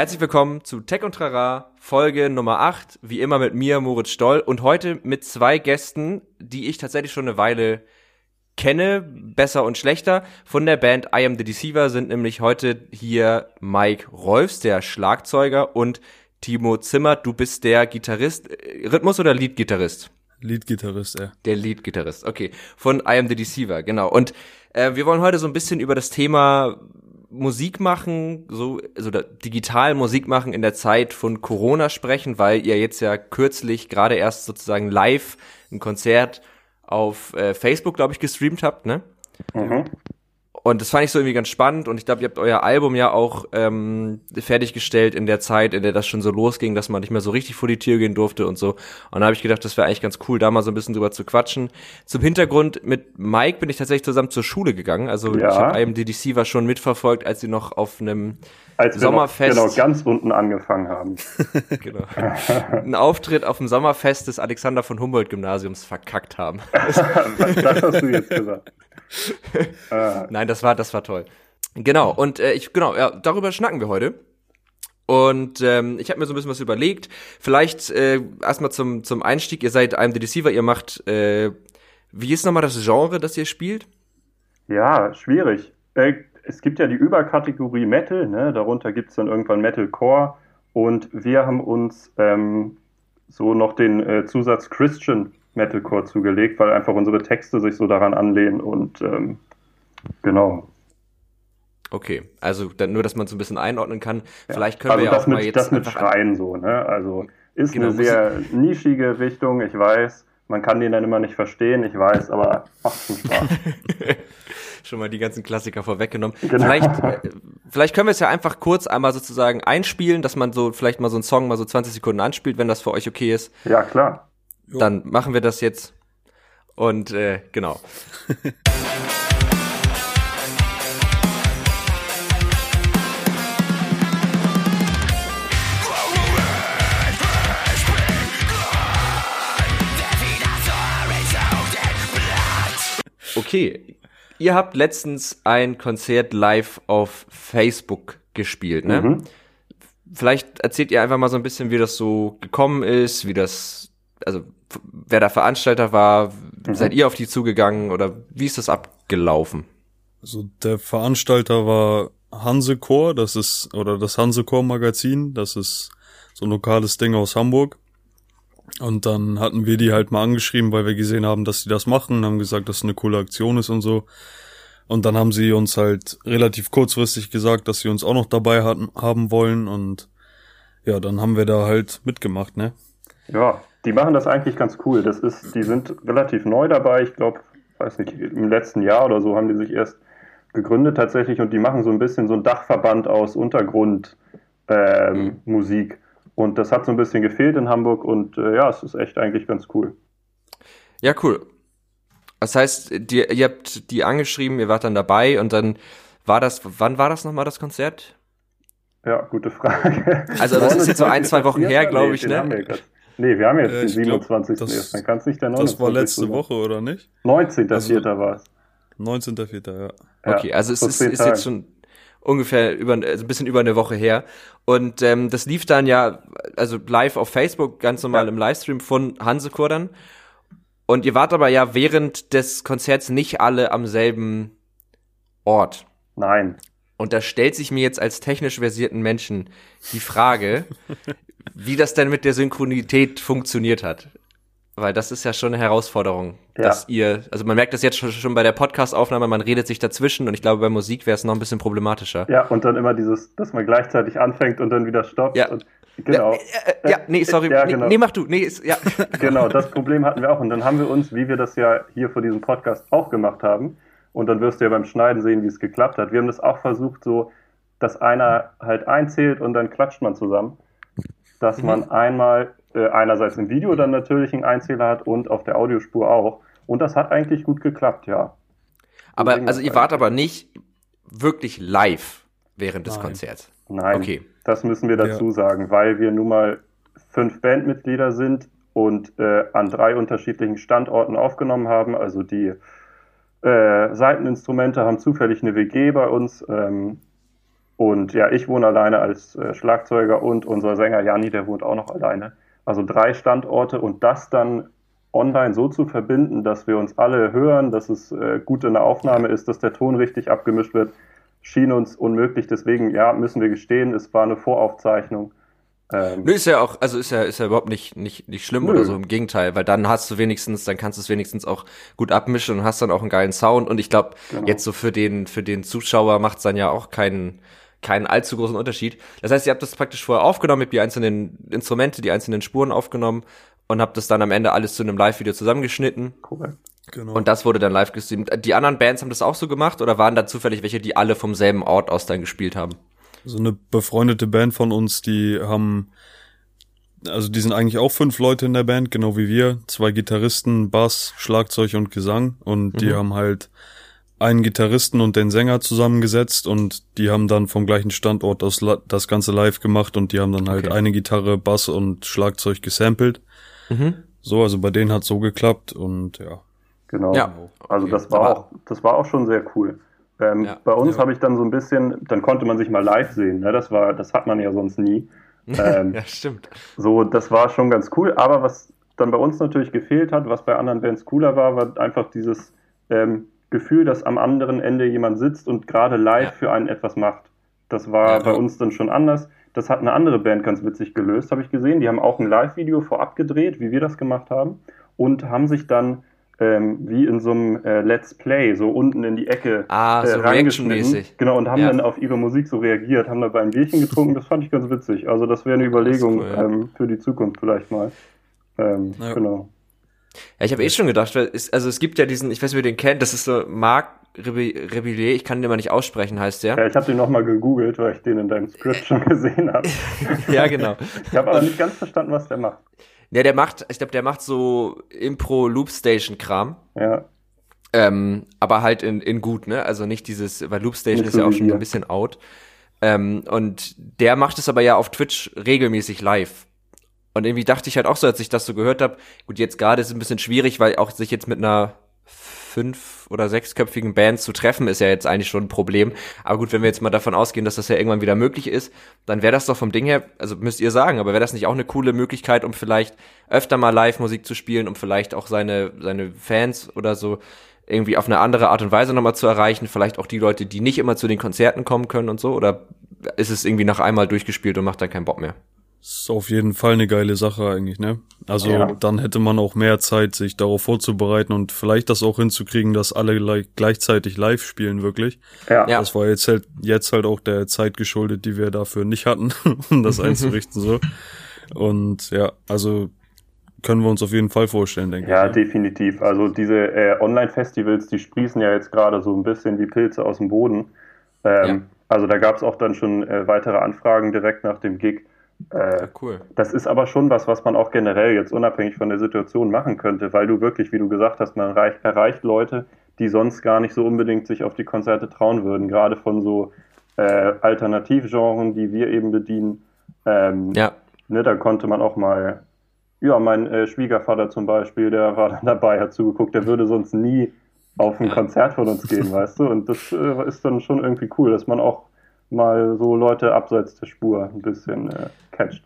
Herzlich willkommen zu Tech und Trara, Folge Nummer 8, wie immer mit mir, Moritz Stoll, und heute mit zwei Gästen, die ich tatsächlich schon eine Weile kenne, besser und schlechter. Von der Band I Am The Deceiver sind nämlich heute hier Mike Rolfs, der Schlagzeuger, und Timo Zimmer, du bist der Gitarrist, Rhythmus- oder Lead-Gitarrist? Lead-Gitarrist, ja. Der Lead-Gitarrist, okay. Von I Am The Deceiver, genau. Und äh, wir wollen heute so ein bisschen über das Thema Musik machen, so also digital Musik machen in der Zeit von Corona sprechen, weil ihr jetzt ja kürzlich gerade erst sozusagen live ein Konzert auf äh, Facebook, glaube ich, gestreamt habt, ne? Mhm. Und das fand ich so irgendwie ganz spannend und ich glaube, ihr habt euer Album ja auch ähm, fertiggestellt in der Zeit, in der das schon so losging, dass man nicht mehr so richtig vor die Tür gehen durfte und so. Und da habe ich gedacht, das wäre eigentlich ganz cool, da mal so ein bisschen drüber zu quatschen. Zum Hintergrund, mit Mike bin ich tatsächlich zusammen zur Schule gegangen. Also ja. ich habe IMDDC war schon mitverfolgt, als sie noch auf einem als Sommerfest. Noch, genau, ganz unten angefangen haben. genau. Ein Auftritt auf dem Sommerfest des Alexander von Humboldt Gymnasiums verkackt haben. das hast du jetzt gesagt. Nein, das war, das war toll. Genau, und äh, ich, genau, ja, darüber schnacken wir heute. Und ähm, ich habe mir so ein bisschen was überlegt. Vielleicht äh, erstmal zum, zum Einstieg, ihr seid I'm the Deceiver, ihr macht, äh, wie ist nochmal das Genre, das ihr spielt? Ja, schwierig. Äh, es gibt ja die Überkategorie Metal, ne? darunter gibt es dann irgendwann Metalcore und wir haben uns ähm, so noch den äh, Zusatz Christian Metalcore zugelegt, weil einfach unsere Texte sich so daran anlehnen und ähm, genau. Okay, also dann nur, dass man so ein bisschen einordnen kann. Ja. Vielleicht können also wir ja auch mit, mal jetzt das mit Schreien so, ne? Also ist genau, eine sehr nischige Richtung, ich weiß. Man kann den dann immer nicht verstehen, ich weiß, aber macht schon Spaß. schon mal die ganzen Klassiker vorweggenommen. Genau. Vielleicht, äh, vielleicht können wir es ja einfach kurz einmal sozusagen einspielen, dass man so vielleicht mal so einen Song mal so 20 Sekunden anspielt, wenn das für euch okay ist. Ja, klar. Dann machen wir das jetzt. Und äh, genau. Okay, ihr habt letztens ein Konzert live auf Facebook gespielt, ne? Mhm. Vielleicht erzählt ihr einfach mal so ein bisschen, wie das so gekommen ist, wie das, also wer der Veranstalter war, mhm. seid ihr auf die zugegangen oder wie ist das abgelaufen? Also der Veranstalter war Hansechor, das ist, oder das Hansechor Magazin, das ist so ein lokales Ding aus Hamburg. Und dann hatten wir die halt mal angeschrieben, weil wir gesehen haben, dass sie das machen, haben gesagt, dass es eine coole Aktion ist und so. Und dann haben sie uns halt relativ kurzfristig gesagt, dass sie uns auch noch dabei hatten, haben wollen und ja, dann haben wir da halt mitgemacht, ne? Ja, die machen das eigentlich ganz cool. Das ist, die sind relativ neu dabei. Ich glaube, weiß nicht, im letzten Jahr oder so haben die sich erst gegründet tatsächlich und die machen so ein bisschen so ein Dachverband aus Untergrundmusik. Ähm, mhm. Und das hat so ein bisschen gefehlt in Hamburg und äh, ja, es ist echt eigentlich ganz cool. Ja, cool. Das heißt, die, ihr habt die angeschrieben, ihr wart dann dabei und dann war das, wann war das nochmal das Konzert? Ja, gute Frage. Also das ist jetzt so ein, zwei Wochen her, glaube ich, ne? Nee, wir haben jetzt äh, den 27. Glaub, das, Dann kann es nicht der 29. Das war letzte Woche, oder nicht? 19.04. Also, war es. 19.04., ja. Okay, also es ist, ist jetzt schon ungefähr über, also ein bisschen über eine Woche her. Und ähm, das lief dann ja, also live auf Facebook, ganz normal ja. im Livestream von Hansekor dann. Und ihr wart aber ja während des Konzerts nicht alle am selben Ort. Nein. Und da stellt sich mir jetzt als technisch versierten Menschen die Frage, wie das denn mit der Synchronität funktioniert hat. Weil das ist ja schon eine Herausforderung, ja. dass ihr, also man merkt das jetzt schon, bei der Podcast-Aufnahme, man redet sich dazwischen und ich glaube, bei Musik wäre es noch ein bisschen problematischer. Ja, und dann immer dieses, dass man gleichzeitig anfängt und dann wieder stoppt. Ja. Und, genau. Ja, äh, ja, nee, sorry. Ja, genau. nee, nee, mach du. Nee, ist, ja. Genau, das Problem hatten wir auch. Und dann haben wir uns, wie wir das ja hier vor diesem Podcast auch gemacht haben, und dann wirst du ja beim Schneiden sehen, wie es geklappt hat. Wir haben das auch versucht, so, dass einer halt einzählt und dann klatscht man zusammen dass mhm. man einmal äh, einerseits im Video dann natürlich einen Einzähler hat und auf der Audiospur auch. Und das hat eigentlich gut geklappt, ja. Aber also ihr wart aber nicht wirklich live während des Nein. Konzerts. Nein, okay. das müssen wir dazu ja. sagen, weil wir nun mal fünf Bandmitglieder sind und äh, an drei unterschiedlichen Standorten aufgenommen haben. Also die äh, Seiteninstrumente haben zufällig eine WG bei uns ähm, Und ja, ich wohne alleine als äh, Schlagzeuger und unser Sänger Janni, der wohnt auch noch alleine. Also drei Standorte und das dann online so zu verbinden, dass wir uns alle hören, dass es äh, gut in der Aufnahme ist, dass der Ton richtig abgemischt wird, schien uns unmöglich. Deswegen, ja, müssen wir gestehen, es war eine Voraufzeichnung. Ähm, Nö, ist ja auch, also ist ja, ist ja überhaupt nicht, nicht, nicht schlimm nö. oder so, im Gegenteil, weil dann hast du wenigstens, dann kannst du es wenigstens auch gut abmischen und hast dann auch einen geilen Sound und ich glaube, genau. jetzt so für den, für den Zuschauer macht es dann ja auch keinen, keinen allzu großen Unterschied. Das heißt, ihr habt das praktisch vorher aufgenommen, habt die einzelnen Instrumente, die einzelnen Spuren aufgenommen und habt das dann am Ende alles zu einem Live-Video zusammengeschnitten. Cool. Genau. Und das wurde dann live gestreamt. Die anderen Bands haben das auch so gemacht oder waren da zufällig welche, die alle vom selben Ort aus dann gespielt haben? So eine befreundete Band von uns, die haben, also die sind eigentlich auch fünf Leute in der Band, genau wie wir. Zwei Gitarristen, Bass, Schlagzeug und Gesang. Und mhm. die haben halt einen Gitarristen und den Sänger zusammengesetzt und die haben dann vom gleichen Standort das, das Ganze live gemacht und die haben dann halt okay. eine Gitarre, Bass und Schlagzeug gesampelt. Mhm. So, also bei denen hat so geklappt und ja. Genau. Ja. Also das war auch, das war auch schon sehr cool. Ähm, ja. Bei uns ja. habe ich dann so ein bisschen, dann konnte man sich mal live sehen. Ne? Das war, das hat man ja sonst nie. Ähm, ja, stimmt. So, das war schon ganz cool. Aber was dann bei uns natürlich gefehlt hat, was bei anderen Bands cooler war, war einfach dieses ähm, Gefühl, dass am anderen Ende jemand sitzt und gerade live für einen etwas macht. Das war ja, bei uns dann schon anders. Das hat eine andere Band ganz witzig gelöst, habe ich gesehen. Die haben auch ein Live-Video vorab gedreht, wie wir das gemacht haben, und haben sich dann ähm, wie in so einem äh, Let's Play, so unten in die Ecke ah, äh, so reactionmäßig. Genau, und haben ja. dann auf ihre Musik so reagiert, haben dabei ein Bierchen getrunken, das fand ich ganz witzig. Also das wäre eine Überlegung cool, ja. ähm, für die Zukunft vielleicht mal. Ähm. Genau. Ja, ich habe eh schon gedacht, weil es, also es gibt ja diesen, ich weiß nicht, ihr den kennt, das ist so Marc Rebillet, ich kann den mal nicht aussprechen, heißt der. Ja, ich habe den nochmal gegoogelt, weil ich den in deinem Script schon gesehen habe. ja, genau. ich habe aber nicht ganz verstanden, was der macht. Ja, der macht, ich glaube, der macht so Impro-Loopstation-Kram. Ja. Ähm, aber halt in, in gut, ne? Also nicht dieses, weil Loopstation ist ja auch schon ein bisschen out. Ähm, und der macht es aber ja auf Twitch regelmäßig live. Und irgendwie dachte ich halt auch so, als ich das so gehört habe, gut, jetzt gerade ist es ein bisschen schwierig, weil auch sich jetzt mit einer fünf- oder sechsköpfigen Band zu treffen, ist ja jetzt eigentlich schon ein Problem. Aber gut, wenn wir jetzt mal davon ausgehen, dass das ja irgendwann wieder möglich ist, dann wäre das doch vom Ding her, also müsst ihr sagen, aber wäre das nicht auch eine coole Möglichkeit, um vielleicht öfter mal Live-Musik zu spielen, um vielleicht auch seine, seine Fans oder so irgendwie auf eine andere Art und Weise nochmal zu erreichen, vielleicht auch die Leute, die nicht immer zu den Konzerten kommen können und so, oder ist es irgendwie nach einmal durchgespielt und macht dann keinen Bock mehr? Ist auf jeden Fall eine geile Sache eigentlich, ne? Also ja. dann hätte man auch mehr Zeit, sich darauf vorzubereiten und vielleicht das auch hinzukriegen, dass alle gleichzeitig live spielen, wirklich. Ja. Das war jetzt halt, jetzt halt auch der Zeit geschuldet, die wir dafür nicht hatten, um das einzurichten, so. Und ja, also können wir uns auf jeden Fall vorstellen, denke ja, ich. Ja, definitiv. Also diese äh, Online-Festivals, die sprießen ja jetzt gerade so ein bisschen wie Pilze aus dem Boden. Ähm, ja. Also da gab es auch dann schon äh, weitere Anfragen direkt nach dem Gig. Äh, cool. Das ist aber schon was, was man auch generell jetzt unabhängig von der Situation machen könnte, weil du wirklich, wie du gesagt hast, man reich, erreicht Leute, die sonst gar nicht so unbedingt sich auf die Konzerte trauen würden, gerade von so äh, Alternativgenren, die wir eben bedienen. Ähm, ja. Ne, da konnte man auch mal, ja, mein äh, Schwiegervater zum Beispiel, der war dann dabei, hat zugeguckt, der würde sonst nie auf ein Konzert von uns gehen, weißt du? Und das äh, ist dann schon irgendwie cool, dass man auch mal so Leute abseits der Spur ein bisschen äh, catcht.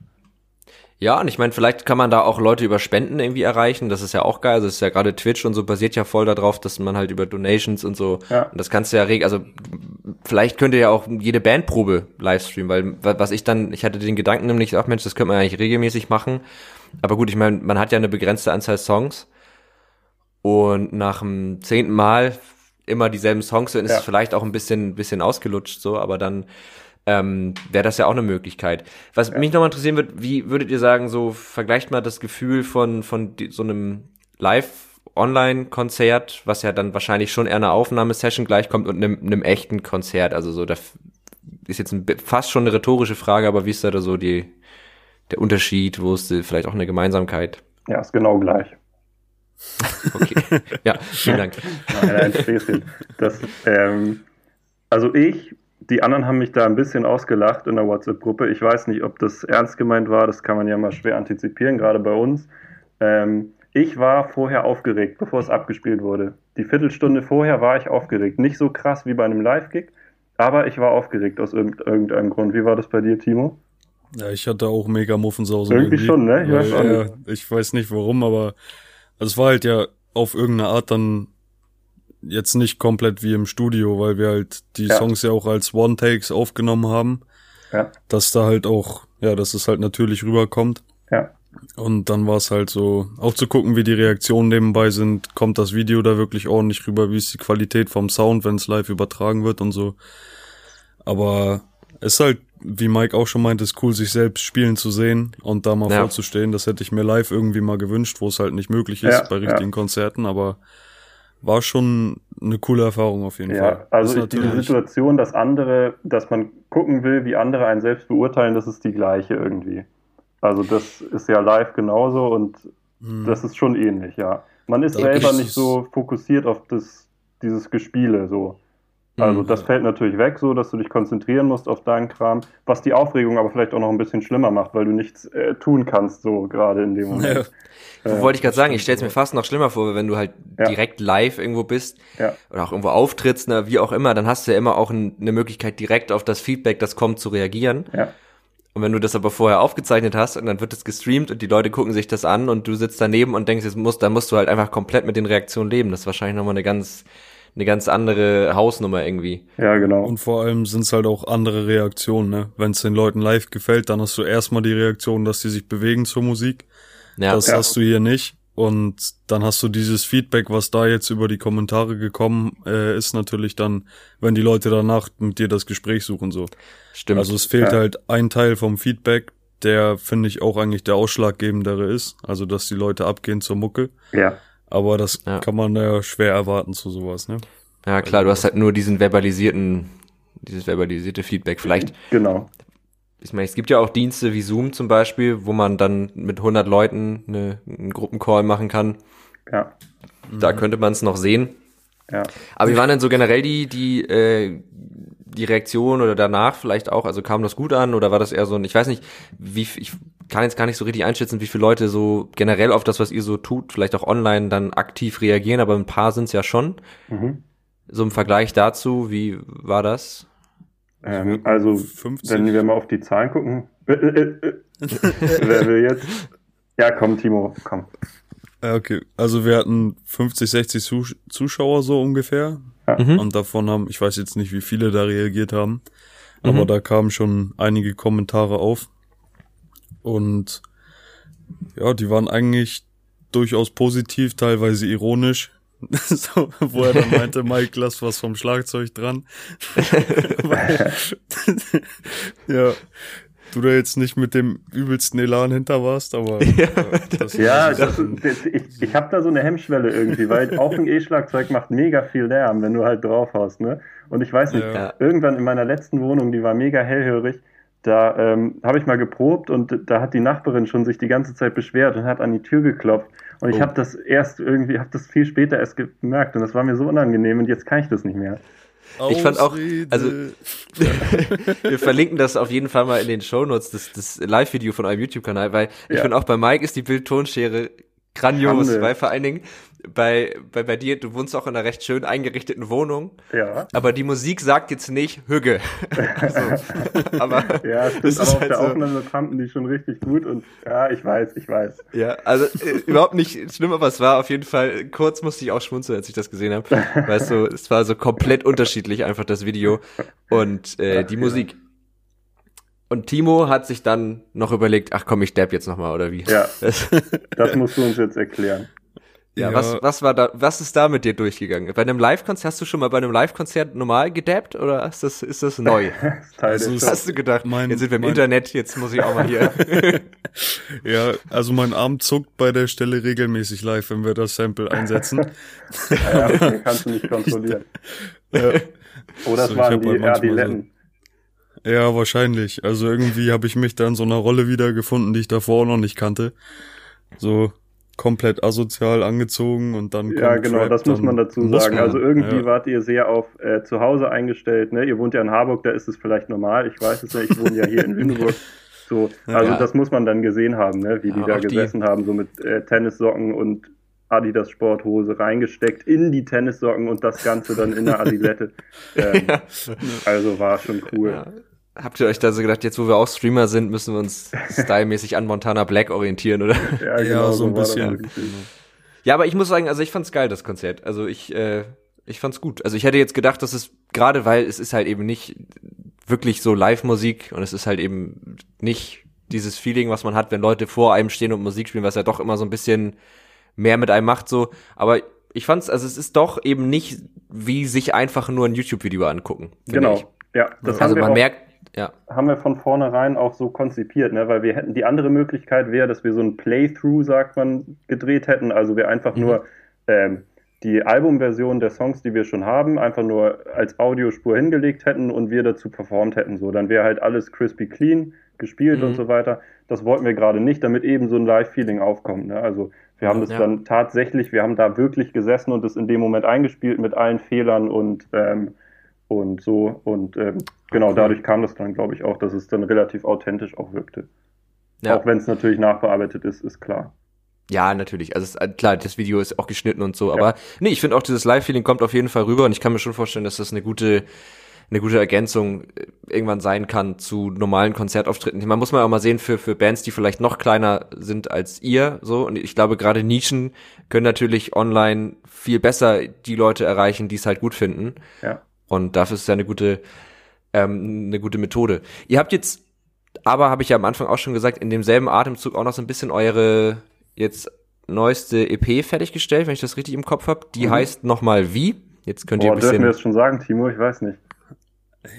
Ja, und ich meine, vielleicht kann man da auch Leute über Spenden irgendwie erreichen. Das ist ja auch geil. Also ist ja gerade Twitch und so basiert ja voll darauf, dass man halt über Donations und so. Ja. Und das kannst du ja reg. Also vielleicht könnte ja auch jede Bandprobe livestreamen, weil was ich dann, ich hatte den Gedanken nämlich auch, Mensch, das könnte man eigentlich regelmäßig machen. Aber gut, ich meine, man hat ja eine begrenzte Anzahl Songs. Und nach dem zehnten Mal immer dieselben Songs, dann ist ja. es vielleicht auch ein bisschen, bisschen ausgelutscht so, aber dann ähm, wäre das ja auch eine Möglichkeit. Was ja. mich nochmal interessieren wird, wie würdet ihr sagen, so vergleicht mal das Gefühl von, von die, so einem Live-Online-Konzert, was ja dann wahrscheinlich schon eher einer Aufnahmesession gleichkommt und einem, einem echten Konzert. Also so, da ist jetzt ein, fast schon eine rhetorische Frage, aber wie ist da so die, der Unterschied, wo ist vielleicht auch eine Gemeinsamkeit? Ja, ist genau gleich. Okay. Ja, vielen Dank. Nein, ein Späßchen. Das, ähm, also ich, die anderen haben mich da ein bisschen ausgelacht in der WhatsApp-Gruppe. Ich weiß nicht, ob das ernst gemeint war. Das kann man ja mal schwer antizipieren, gerade bei uns. Ähm, ich war vorher aufgeregt, bevor es abgespielt wurde. Die Viertelstunde vorher war ich aufgeregt. Nicht so krass wie bei einem Live-Gig, Aber ich war aufgeregt aus irgendeinem Grund. Wie war das bei dir, Timo? Ja, ich hatte auch mega Muffensausen. Irgendwie, irgendwie. schon, ne? Ich, Weil, weiß auch ja, ich weiß nicht warum, aber es war halt ja auf irgendeine Art dann jetzt nicht komplett wie im Studio, weil wir halt die ja. Songs ja auch als One-Takes aufgenommen haben. Ja. Dass da halt auch, ja, dass es halt natürlich rüberkommt. Ja. Und dann war es halt so, auch zu gucken, wie die Reaktionen nebenbei sind, kommt das Video da wirklich ordentlich rüber, wie ist die Qualität vom Sound, wenn es live übertragen wird und so. Aber es ist halt, wie Mike auch schon meint, ist cool, sich selbst spielen zu sehen und da mal ja. vorzustehen. Das hätte ich mir live irgendwie mal gewünscht, wo es halt nicht möglich ist ja, bei richtigen ja. Konzerten, aber war schon eine coole Erfahrung auf jeden ja, Fall. Also ich, diese Situation, dass andere, dass man gucken will, wie andere einen selbst beurteilen, das ist die gleiche irgendwie. Also das ist ja live genauso und hm. das ist schon ähnlich, ja. Man ist da selber nicht so fokussiert auf das, dieses Gespiele so. Also das fällt natürlich weg, so dass du dich konzentrieren musst auf deinen Kram, was die Aufregung aber vielleicht auch noch ein bisschen schlimmer macht, weil du nichts äh, tun kannst, so gerade in dem Moment. Ja. Äh, wollte ich gerade sagen, ich stelle es mir fast noch schlimmer vor, wenn du halt ja. direkt live irgendwo bist ja. oder auch irgendwo auftrittst, ne, wie auch immer, dann hast du ja immer auch ein, eine Möglichkeit, direkt auf das Feedback, das kommt, zu reagieren. Ja. Und wenn du das aber vorher aufgezeichnet hast und dann wird es gestreamt und die Leute gucken sich das an und du sitzt daneben und denkst, jetzt musst, da musst du halt einfach komplett mit den Reaktionen leben. Das ist wahrscheinlich nochmal eine ganz, eine ganz andere Hausnummer irgendwie. Ja, genau. Und vor allem sind es halt auch andere Reaktionen, ne? Wenn es den Leuten live gefällt, dann hast du erstmal die Reaktion, dass die sich bewegen zur Musik. Ja. Das ja. hast du hier nicht. Und dann hast du dieses Feedback, was da jetzt über die Kommentare gekommen äh, ist, natürlich dann, wenn die Leute danach mit dir das Gespräch suchen, so. Stimmt. Also es fehlt ja. halt ein Teil vom Feedback, der finde ich auch eigentlich der ausschlaggebendere ist. Also, dass die Leute abgehen zur Mucke. Ja. Aber das ja. kann man ja schwer erwarten zu sowas, ne? Ja, klar, also, du hast halt nur diesen verbalisierten, dieses verbalisierte Feedback. Vielleicht, genau ich meine, es gibt ja auch Dienste wie Zoom zum Beispiel, wo man dann mit 100 Leuten eine, einen Gruppencall machen kann. Ja. Da mhm. könnte man es noch sehen. Ja. Aber wie waren denn so generell die, die, äh, die Reaktion oder danach vielleicht auch? Also kam das gut an oder war das eher so ein, ich weiß nicht, wie, ich kann jetzt gar nicht so richtig einschätzen, wie viele Leute so generell auf das, was ihr so tut, vielleicht auch online dann aktiv reagieren, aber ein paar sind es ja schon. Mhm. So im Vergleich dazu, wie war das? Ähm, also, 50. wenn wir mal auf die Zahlen gucken. Äh, äh, äh, wer will jetzt? Ja, komm, Timo, komm. Okay, also wir hatten 50, 60 Zuschauer so ungefähr. Ja. Mhm. Und davon haben, ich weiß jetzt nicht, wie viele da reagiert haben, aber mhm. da kamen schon einige Kommentare auf. Und ja, die waren eigentlich durchaus positiv, teilweise ironisch. so, wo er dann meinte, Mike, lass was vom Schlagzeug dran. ja, du da jetzt nicht mit dem übelsten Elan hinter warst, aber ja, das, ja das, das, ich, ich habe da so eine Hemmschwelle irgendwie, weil auch ein E-Schlagzeug macht mega viel Lärm, wenn du halt drauf hast, ne? Und ich weiß nicht, ja. irgendwann in meiner letzten Wohnung, die war mega hellhörig, da ähm, habe ich mal geprobt und da hat die Nachbarin schon sich die ganze Zeit beschwert und hat an die Tür geklopft. Und ich oh. habe das erst irgendwie, habe das viel später erst gemerkt und das war mir so unangenehm und jetzt kann ich das nicht mehr. Ich fand auch, also wir verlinken das auf jeden Fall mal in den Shownotes, das, das Live-Video von eurem YouTube-Kanal, weil ich ja. finde auch bei Mike ist die Bildtonschere grandios, Handel. weil vor allen Dingen bei, bei, bei dir, du wohnst auch in einer recht schön eingerichteten Wohnung. Ja. Aber die Musik sagt jetzt nicht Hügge. also, aber ja, es ist aber auf halt der so. Aufnahme fanden die schon richtig gut und ja, ich weiß, ich weiß. Ja, also äh, überhaupt nicht schlimm, aber es war auf jeden Fall, kurz musste ich auch schmunzeln, als ich das gesehen habe. weißt du, es war so komplett unterschiedlich einfach das Video und äh, die ja. Musik. Und Timo hat sich dann noch überlegt, ach komm, ich dab jetzt nochmal, oder wie? Ja, das musst du uns jetzt erklären. Ja, ja, was, was war da, was ist da mit dir durchgegangen? Bei einem Live-Konzert, hast du schon mal bei einem Live-Konzert normal gedappt oder ist das, ist das neu? das also, hast du gedacht, mein, jetzt sind wir im Internet, jetzt muss ich auch mal hier. ja, also mein Arm zuckt bei der Stelle regelmäßig live, wenn wir das Sample einsetzen. ja, kannst du nicht kontrollieren. ja. Oder es waren die halt. So, ja, wahrscheinlich. Also irgendwie habe ich mich da in so einer Rolle wiedergefunden, die ich davor noch nicht kannte. So, komplett asozial angezogen und dann Ja, genau, Trap, das muss man dazu sagen. Man, also irgendwie ja. wart ihr sehr auf äh, zu Hause eingestellt, ne? Ihr wohnt ja in Harburg, da ist es vielleicht normal, ich weiß es nicht, ich wohne ja hier in Lüneburg. So, also ja. das muss man dann gesehen haben, ne? wie die ja, da gesessen die. haben, so mit äh, Tennissocken und Adidas Sporthose reingesteckt in die Tennissocken und das Ganze dann in der Adilette. ähm, also war schon cool. Habt ihr euch da so gedacht, jetzt wo wir auch Streamer sind, müssen wir uns stylmäßig an Genau Black orientieren, oder? Ja, genau, ja so ein bisschen. Ja, aber ich muss sagen, also ich fand's geil, das Konzert. Also ich, äh, ich fand's gut. Also ich hätte jetzt gedacht, dass es, gerade weil es ist halt eben nicht wirklich so Live-Musik und es ist halt eben nicht dieses Feeling, was man hat, wenn Leute vor einem stehen und Musik spielen, was ja doch immer so ein bisschen mehr mit einem macht, so. Aber ich fand's, also es ist doch eben nicht wie sich einfach nur ein YouTube-Video angucken. Genau. Ich. Ja, das also man merkt, ja. Haben wir von vornherein auch so konzipiert, ne? weil wir hätten, die andere Möglichkeit wäre, dass wir so ein Playthrough, sagt man, gedreht hätten. Also wir einfach mhm. nur ähm, die Albumversion der Songs, die wir schon haben, einfach nur als Audiospur hingelegt hätten und wir dazu performt hätten. So, dann wäre halt alles crispy clean gespielt mhm. und so weiter. Das wollten wir gerade nicht, damit eben so ein Live-Feeling aufkommt. Ne? Also wir haben das ja. dann tatsächlich, wir haben da wirklich gesessen und das in dem Moment eingespielt mit allen Fehlern und ähm, und so und ähm, genau okay. dadurch kam das dann, glaube ich, auch, dass es dann relativ authentisch auch wirkte. Ja. Auch wenn es natürlich nachbearbeitet ist, ist klar. Ja, natürlich. Also es, äh, klar, das Video ist auch geschnitten und so, aber ja. nee, ich finde auch dieses Live-Feeling kommt auf jeden Fall rüber und ich kann mir schon vorstellen, dass das eine gute eine gute Ergänzung äh, irgendwann sein kann zu normalen Konzertauftritten. Man muss mal auch mal sehen für für Bands, die vielleicht noch kleiner sind als ihr, so und ich glaube gerade Nischen können natürlich online viel besser die Leute erreichen, die es halt gut finden. Ja. Und dafür ist es ja eine gute ähm, eine gute Methode. Ihr habt jetzt aber habe ich ja am Anfang auch schon gesagt, in demselben Atemzug auch noch so ein bisschen eure jetzt neueste EP fertiggestellt, wenn ich das richtig im Kopf habe. Die mhm. heißt nochmal wie? Jetzt könnt ihr ein bisschen. Dürfen wir das schon sagen, Timo? Ich weiß nicht.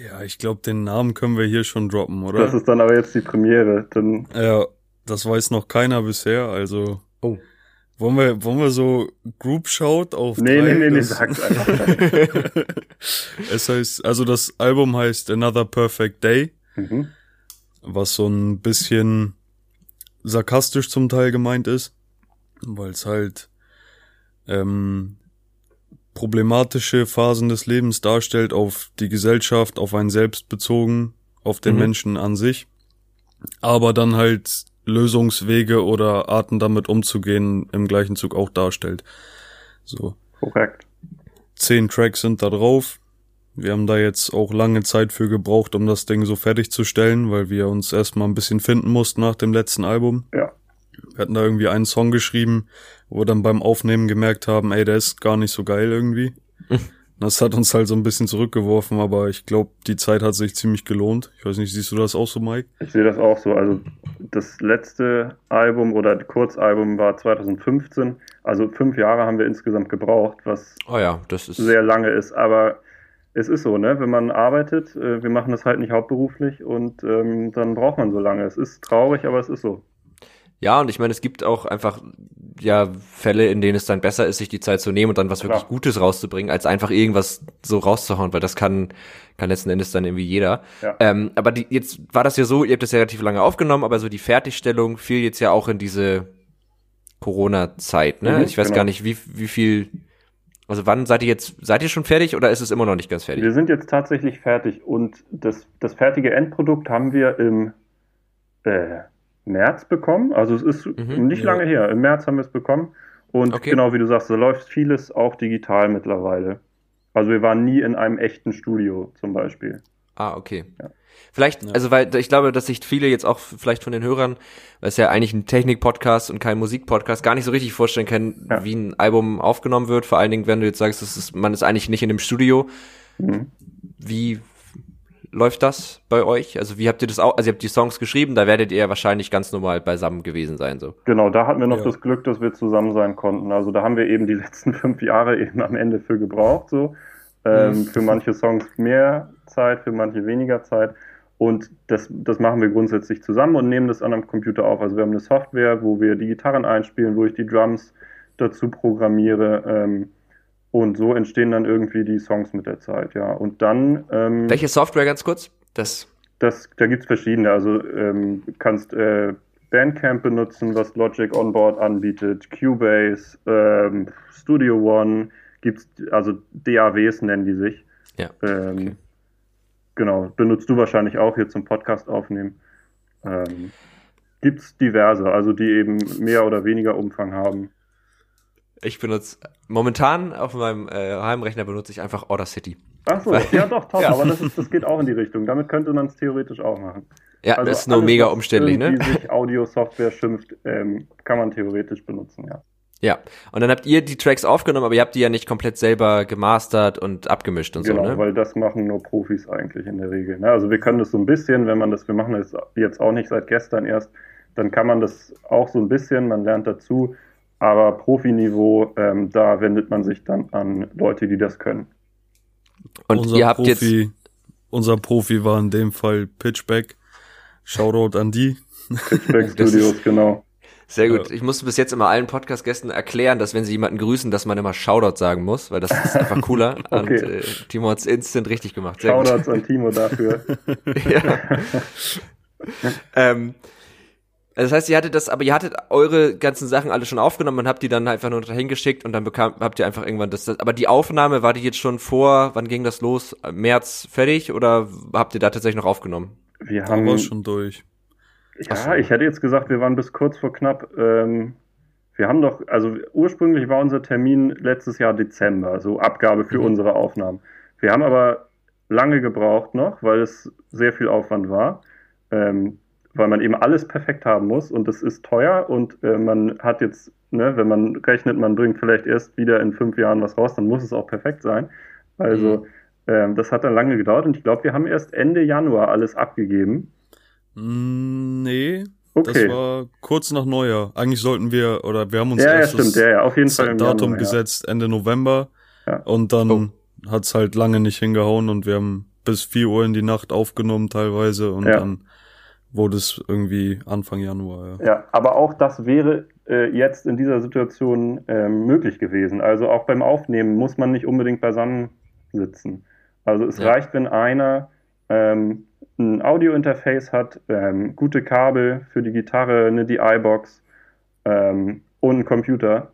Ja, ich glaube, den Namen können wir hier schon droppen, oder? Das ist dann aber jetzt die Premiere. Dann ja, das weiß noch keiner bisher, also. Oh. Wollen wir, wollen wir so Group Shout auf Nee, drei, nee, nee, nee, sag's einfach. es heißt, also das Album heißt Another Perfect Day, mhm. was so ein bisschen sarkastisch zum Teil gemeint ist, weil es halt ähm, problematische Phasen des Lebens darstellt, auf die Gesellschaft, auf einen selbst bezogen, auf den mhm. Menschen an sich, aber dann halt Lösungswege oder Arten damit umzugehen im gleichen Zug auch darstellt. So. Korrekt. Zehn Tracks sind da drauf. Wir haben da jetzt auch lange Zeit für gebraucht, um das Ding so fertigzustellen, weil wir uns erstmal ein bisschen finden mussten nach dem letzten Album. Ja. Wir hatten da irgendwie einen Song geschrieben, wo wir dann beim Aufnehmen gemerkt haben, ey, der ist gar nicht so geil irgendwie. Das hat uns halt so ein bisschen zurückgeworfen, aber ich glaube, die Zeit hat sich ziemlich gelohnt. Ich weiß nicht, siehst du das auch so, Mike? Ich sehe das auch so. Also das letzte Album oder Kurzalbum war 2015. Also fünf Jahre haben wir insgesamt gebraucht, was oh ja, das ist sehr lange ist. Aber es ist so, ne? Wenn man arbeitet, äh, wir machen das halt nicht hauptberuflich und ähm, dann braucht man so lange. Es ist traurig, aber es ist so. Ja, und ich meine, es gibt auch einfach ja Fälle, in denen es dann besser ist, sich die Zeit zu nehmen und dann was wirklich Gutes rauszubringen, als einfach irgendwas so rauszuhauen, weil das kann kann letzten Endes dann irgendwie jeder. Ja. Ähm, aber die, jetzt war das ja so, ihr habt das ja relativ lange aufgenommen, aber so die Fertigstellung fiel jetzt ja auch in diese Corona-Zeit, ne? Mhm, ich weiß genau. gar nicht, wie wie viel also wann seid ihr jetzt, seid ihr schon fertig oder ist es immer noch nicht ganz fertig? Wir sind jetzt tatsächlich fertig und das, das fertige Endprodukt haben wir im äh, März bekommen. Also es ist mhm, nicht ja. lange her. Im März haben wir es bekommen. Und okay. genau wie du sagst, da läuft vieles auch digital mittlerweile. Also wir waren nie in einem echten Studio zum Beispiel. Ah, okay. Ja. Vielleicht, ja. also weil ich glaube, dass sich viele jetzt auch vielleicht von den Hörern, weil es ja eigentlich ein Technik-Podcast und kein Musik-Podcast, gar nicht so richtig vorstellen können, ja. wie ein Album aufgenommen wird. Vor allen Dingen, wenn du jetzt sagst, das ist, man ist eigentlich nicht in dem Studio. Mhm. Wie läuft das bei euch? Also wie habt ihr das auch, also ihr habt die Songs geschrieben, da werdet ihr ja wahrscheinlich ganz normal beisammen gewesen sein, so. Genau, da hatten wir noch ja. das Glück, dass wir zusammen sein konnten. Also da haben wir eben die letzten fünf Jahre eben am Ende für gebraucht, so. Ähm, mhm. Für manche Songs mehr Zeit, für manche weniger Zeit. Und das, das machen wir grundsätzlich zusammen und nehmen das an einem Computer auf. Also wir haben eine Software, wo wir die Gitarren einspielen, wo ich die Drums dazu programmiere. Ähm, und so entstehen dann irgendwie die Songs mit der Zeit, ja. Und dann. Ähm, Welche Software ganz kurz? Das. das da gibt's verschiedene. Also ähm, kannst äh, Bandcamp benutzen, was Logic Onboard anbietet, Cubase, ähm, Studio One, gibt's, also DAWs nennen die sich. Ja. Ähm, okay. Genau, benutzt du wahrscheinlich auch hier zum Podcast aufnehmen. Ähm, gibt's diverse, also die eben mehr oder weniger Umfang haben. Ich benutze momentan auf meinem äh, Heimrechner benutze ich einfach Order City. Ach so, ja doch, top, ja. aber das, ist, das geht auch in die Richtung. Damit könnte man es theoretisch auch machen. Ja, also das ist nur alles, mega umständlich, ne? sich Audio-Software schimpft, ähm, kann man theoretisch benutzen, ja. Ja, und dann habt ihr die Tracks aufgenommen, aber ihr habt die ja nicht komplett selber gemastert und abgemischt und genau, so, ne? weil das machen nur Profis eigentlich in der Regel. Ne? Also wir können das so ein bisschen, wenn man das, wir machen das jetzt auch nicht seit gestern erst, dann kann man das auch so ein bisschen, man lernt dazu, aber Profiniveau, ähm, da wendet man sich dann an Leute, die das können. Und unser ihr habt Profi, jetzt unser Profi war in dem Fall Pitchback. Shoutout an die. Pitchback Studios, genau. Sehr gut. Ich musste bis jetzt immer allen Podcast-Gästen erklären, dass wenn sie jemanden grüßen, dass man immer Shoutout sagen muss, weil das ist einfach cooler. okay. Und äh, Timo hat's instant richtig gemacht. Sehr Shoutouts gut. an Timo dafür. ja. ähm, also das heißt, ihr hattet das, aber ihr hattet eure ganzen Sachen alle schon aufgenommen und habt die dann einfach nur dahin geschickt und dann bekam, habt ihr einfach irgendwann das, das, aber die Aufnahme war die jetzt schon vor, wann ging das los? März fertig oder habt ihr da tatsächlich noch aufgenommen? Wir haben war schon durch. Ja, so. ich hätte jetzt gesagt, wir waren bis kurz vor knapp, ähm, wir haben doch, also ursprünglich war unser Termin letztes Jahr Dezember, so Abgabe für mhm. unsere Aufnahmen. Wir haben aber lange gebraucht noch, weil es sehr viel Aufwand war. Ähm, weil man eben alles perfekt haben muss und das ist teuer und äh, man hat jetzt, ne, wenn man rechnet, man bringt vielleicht erst wieder in fünf Jahren was raus, dann muss es auch perfekt sein. Also mhm. ähm, das hat dann lange gedauert und ich glaube, wir haben erst Ende Januar alles abgegeben. Mm, nee. Okay. Das war kurz nach Neujahr. Eigentlich sollten wir, oder wir haben uns ja, ja, stimmt, ja, ja, auf jeden Fall Datum Januar, gesetzt, Ende November. Ja. Und dann oh. hat's halt lange nicht hingehauen und wir haben bis vier Uhr in die Nacht aufgenommen teilweise und ja. dann wurde es irgendwie Anfang Januar. Ja, ja aber auch das wäre äh, jetzt in dieser Situation äh, möglich gewesen. Also auch beim Aufnehmen muss man nicht unbedingt beisammen sitzen. Also es ja. reicht, wenn einer ähm, ein Audio-Interface hat, ähm, gute Kabel für die Gitarre, eine DI-Box ähm, und einen Computer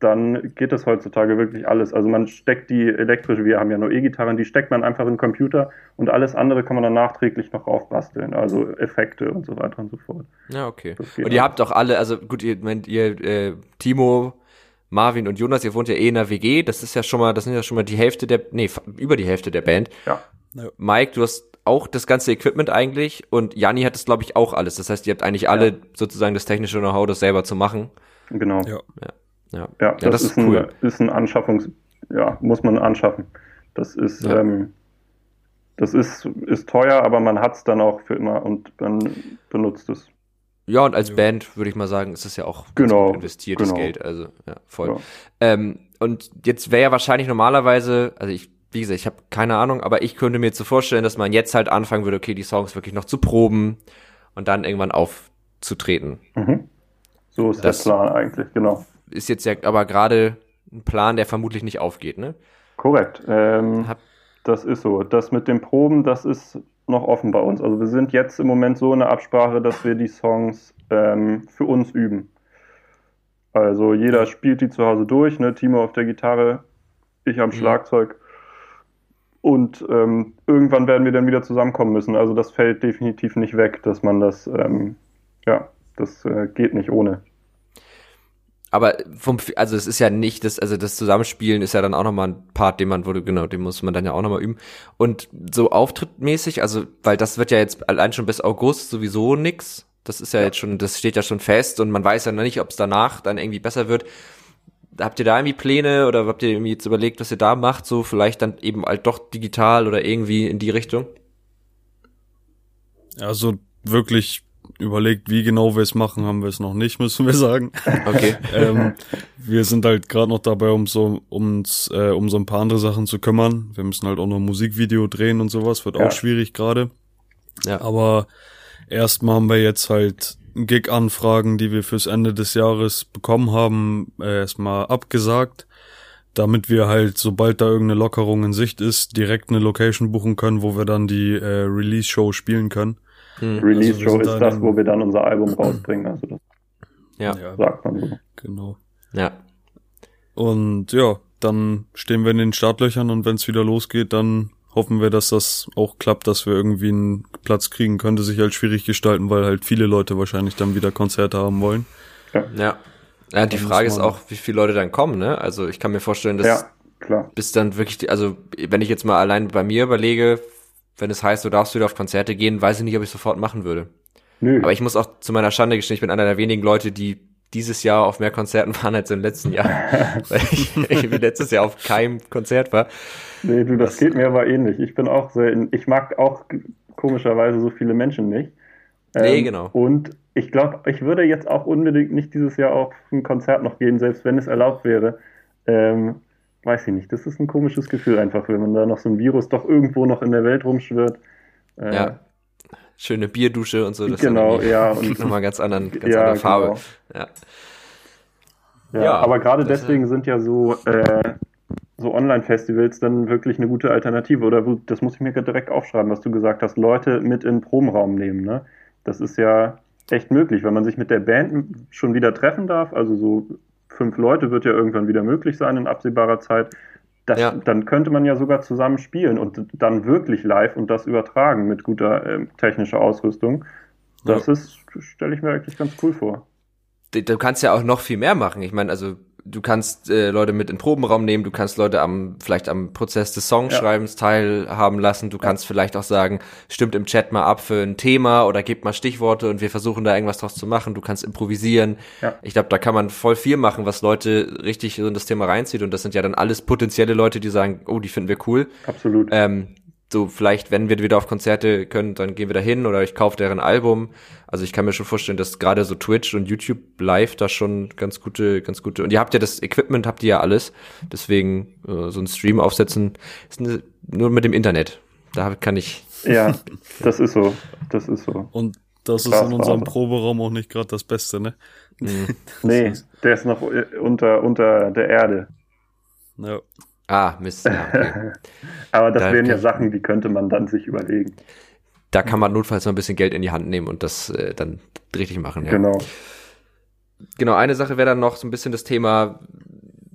dann geht das heutzutage wirklich alles. Also man steckt die elektrische, wir haben ja nur E-Gitarren, die steckt man einfach in den Computer und alles andere kann man dann nachträglich noch aufbasteln, also Effekte und so weiter und so fort. Ja, okay. Und ihr habt auch alle, also gut, ihr, ihr äh, Timo, Marvin und Jonas, ihr wohnt ja eh in der WG, das ist ja schon mal, das sind ja schon mal die Hälfte der, nee, über die Hälfte der Band. Ja. Mike, du hast auch das ganze Equipment eigentlich und Janni hat es, glaube ich, auch alles. Das heißt, ihr habt eigentlich alle ja. sozusagen das technische Know-how, das selber zu machen. Genau. Ja. ja. Ja, ja, das, ja, das ist, ist, cool. Ein, ist ein Anschaffungs, ja, muss man anschaffen. Das ist, ja. ähm, das ist, ist teuer, aber man hat es dann auch für immer und man benutzt es. Ja, und als ja. Band würde ich mal sagen, ist es ja auch genau, investiertes genau. Geld. Also, ja, voll. Ja. Ähm, und jetzt wäre ja wahrscheinlich normalerweise, also ich, wie gesagt, ich habe keine Ahnung, aber ich könnte mir jetzt so vorstellen, dass man jetzt halt anfangen würde, okay, die Songs wirklich noch zu proben und dann irgendwann aufzutreten. Mhm. So ist das, der Plan eigentlich, genau ist jetzt ja aber gerade ein Plan, der vermutlich nicht aufgeht, ne? Korrekt. Ähm, das ist so. Das mit den Proben, das ist noch offen bei uns. Also wir sind jetzt im Moment so in der Absprache, dass wir die Songs ähm, für uns üben. Also jeder spielt die zu Hause durch, ne? Timo auf der Gitarre, ich am mhm. Schlagzeug. Und ähm, irgendwann werden wir dann wieder zusammenkommen müssen. Also das fällt definitiv nicht weg, dass man das, ähm, ja, das äh, geht nicht ohne aber vom, also es ist ja nicht das, also das Zusammenspielen ist ja dann auch nochmal ein Part, den man wurde, genau, den muss man dann ja auch nochmal üben. Und so auftrittmäßig, also, weil das wird ja jetzt allein schon bis August sowieso nix. Das ist ja, ja. jetzt schon, das steht ja schon fest und man weiß ja noch nicht, ob es danach dann irgendwie besser wird. Habt ihr da irgendwie Pläne oder habt ihr irgendwie jetzt überlegt, was ihr da macht? So vielleicht dann eben halt doch digital oder irgendwie in die Richtung? Also wirklich überlegt, wie genau wir es machen, haben wir es noch nicht, müssen wir sagen. Okay. ähm, wir sind halt gerade noch dabei, um so uns äh, um so ein paar andere Sachen zu kümmern. Wir müssen halt auch noch ein Musikvideo drehen und sowas, wird ja. auch schwierig gerade. Ja. Aber erstmal haben wir jetzt halt Gig-Anfragen, die wir fürs Ende des Jahres bekommen haben, äh, erstmal abgesagt, damit wir halt, sobald da irgendeine Lockerung in Sicht ist, direkt eine Location buchen können, wo wir dann die äh, Release-Show spielen können. Hm. Release-Show also ist das, wo wir dann unser Album rausbringen. Also das ja. sagt man so. Genau. Ja. Und ja, dann stehen wir in den Startlöchern und wenn es wieder losgeht, dann hoffen wir, dass das auch klappt, dass wir irgendwie einen Platz kriegen. Könnte sich halt schwierig gestalten, weil halt viele Leute wahrscheinlich dann wieder Konzerte haben wollen. Ja. ja. Ja, die Frage ist auch, wie viele Leute dann kommen, ne? Also ich kann mir vorstellen, dass ja, klar. bis dann wirklich, also wenn ich jetzt mal allein bei mir überlege, wenn es heißt, du darfst wieder auf Konzerte gehen, weiß ich nicht, ob ich sofort machen würde. Nö. Aber ich muss auch zu meiner Schande gestehen, ich bin einer der wenigen Leute, die dieses Jahr auf mehr Konzerten waren als im letzten Jahr. weil ich, ich letztes Jahr auf keinem Konzert war. Nee, du, das, das geht mir aber ähnlich. Ich bin auch sehr, ich mag auch komischerweise so viele Menschen nicht. Nee, ähm, genau. Und ich glaube, ich würde jetzt auch unbedingt nicht dieses Jahr auf ein Konzert noch gehen, selbst wenn es erlaubt wäre. Ähm, weiß ich nicht. Das ist ein komisches Gefühl einfach, wenn man da noch so ein Virus doch irgendwo noch in der Welt rumschwirrt. Äh, ja. Schöne Bierdusche und so. Das genau, ja. Und nochmal ganz anderen, ganz ja, andere Farbe. Genau. Ja. Ja, ja, aber gerade deswegen sind ja so, äh, so Online-Festivals dann wirklich eine gute Alternative. Oder das muss ich mir direkt aufschreiben, was du gesagt hast, Leute mit in den Probenraum nehmen. Ne? Das ist ja echt möglich, wenn man sich mit der Band schon wieder treffen darf. Also so fünf Leute wird ja irgendwann wieder möglich sein in absehbarer Zeit. Das, ja. Dann könnte man ja sogar zusammen spielen und dann wirklich live und das übertragen mit guter äh, technischer Ausrüstung. Das ja. ist, stelle ich mir eigentlich ganz cool vor. Du kannst ja auch noch viel mehr machen. Ich meine, also du kannst äh, Leute mit in den Probenraum nehmen, du kannst Leute am vielleicht am Prozess des Songschreibens ja. teilhaben lassen, du kannst vielleicht auch sagen, stimmt im Chat mal ab für ein Thema oder gebt mal Stichworte und wir versuchen da irgendwas draus zu machen, du kannst improvisieren. Ja. Ich glaube, da kann man voll viel machen, was Leute richtig so in das Thema reinzieht und das sind ja dann alles potenzielle Leute, die sagen, oh, die finden wir cool. Absolut. Ähm, so vielleicht, wenn wir wieder auf Konzerte können, dann gehen wir da hin oder ich kaufe deren Album. Also ich kann mir schon vorstellen, dass gerade so Twitch und YouTube Live da schon ganz gute, ganz gute. Und ihr habt ja das Equipment, habt ihr ja alles. Deswegen äh, so ein Stream aufsetzen ist ne, nur mit dem Internet. Da kann ich. Ja, das ist so. Das ist so. Und das ist in unserem Proberaum auch nicht gerade das Beste, ne? Mhm. nee, der ist noch unter, unter der Erde. Ja. Ah, Mist. Ja, okay. Aber das da, wären ja Sachen, die könnte man dann sich überlegen. Da kann man notfalls noch ein bisschen Geld in die Hand nehmen und das äh, dann richtig machen. Ja. Genau. Genau, eine Sache wäre dann noch so ein bisschen das Thema